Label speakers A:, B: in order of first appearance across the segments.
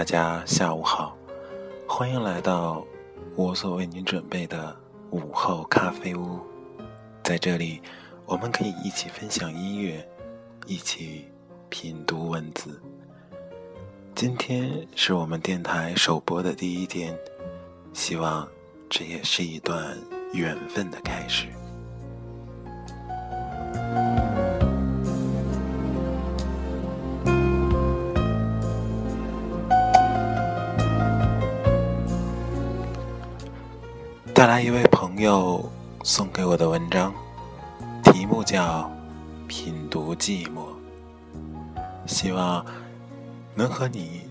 A: 大家下午好，欢迎来到我所为您准备的午后咖啡屋。在这里，我们可以一起分享音乐，一起品读文字。今天是我们电台首播的第一天，希望这也是一段缘分的开始。带来一位朋友送给我的文章，题目叫《品读寂寞》，希望能和你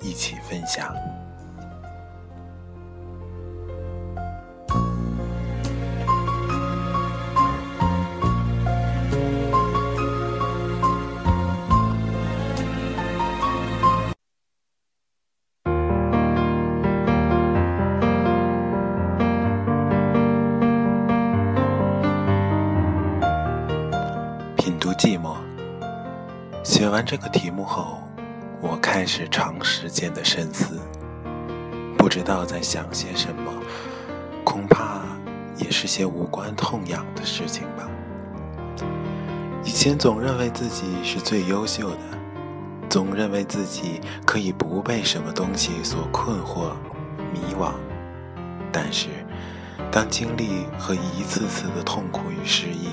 A: 一起分享。品读寂寞。写完这个题目后，我开始长时间的深思，不知道在想些什么，恐怕也是些无关痛痒的事情吧。以前总认为自己是最优秀的，总认为自己可以不被什么东西所困惑、迷惘，但是当经历和一次次的痛苦与失意，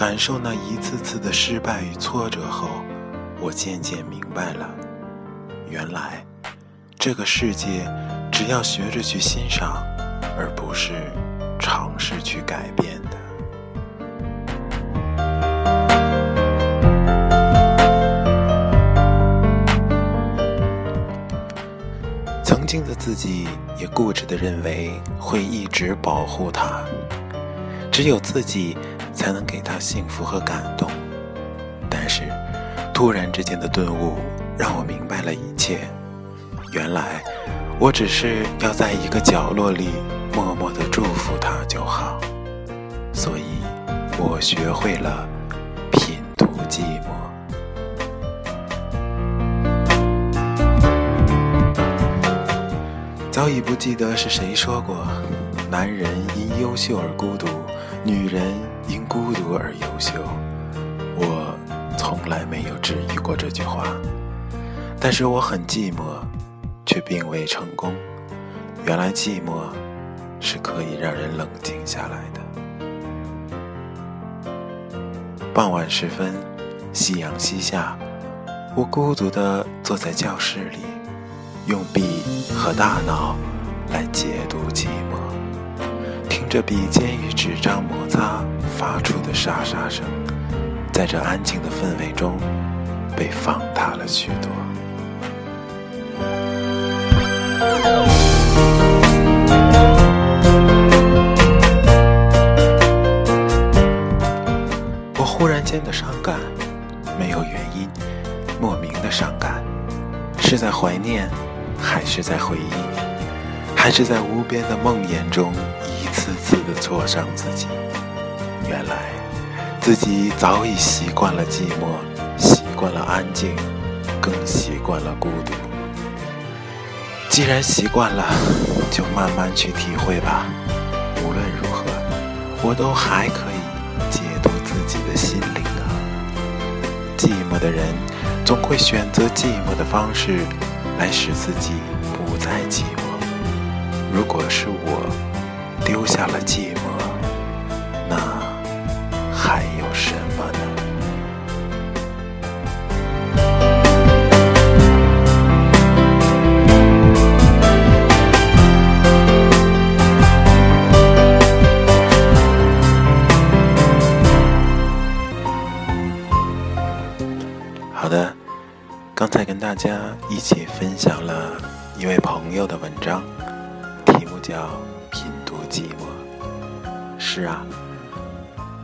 A: 感受那一次次的失败与挫折后，我渐渐明白了，原来这个世界只要学着去欣赏，而不是尝试去改变的。曾经的自己也固执的认为会一直保护他，只有自己。才能给他幸福和感动，但是突然之间的顿悟让我明白了一切。原来我只是要在一个角落里默默的祝福他就好，所以我学会了品读寂寞。早已不记得是谁说过，男人因优秀而孤独，女人。因孤独而优秀，我从来没有质疑过这句话。但是我很寂寞，却并未成功。原来寂寞是可以让人冷静下来的。傍晚时分，夕阳西下，我孤独地坐在教室里，用笔和大脑来解读寂寞，这笔尖与纸张摩擦。发出的沙沙声，在这安静的氛围中，被放大了许多。我忽然间的伤感，没有原因，莫名的伤感，是在怀念，还是在回忆，还是在无边的梦魇中一次次的挫伤自己？原来，自己早已习惯了寂寞，习惯了安静，更习惯了孤独。既然习惯了，就慢慢去体会吧。无论如何，我都还可以解读自己的心灵啊。寂寞的人，总会选择寂寞的方式，来使自己不再寂寞。如果是我丢下了寂寞，那……还有什么呢？好的，刚才跟大家一起分享了一位朋友的文章，叫《品读寂寞》。是啊。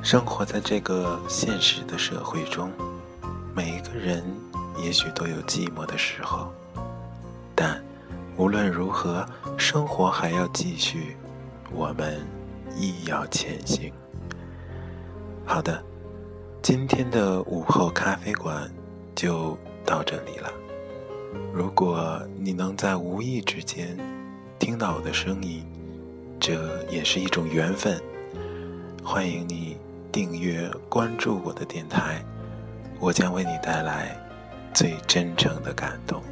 A: 生活在这个现实的社会中，每一个人也许都有寂寞的时候，但无论如何，生活还要继续，我们亦要前行。好的，今天的午后咖啡馆就到这里了，如果你能在无意之间听到我的声音，这也是一种缘分。欢迎你订阅关注我的电台，我将为你带来最真诚的感动。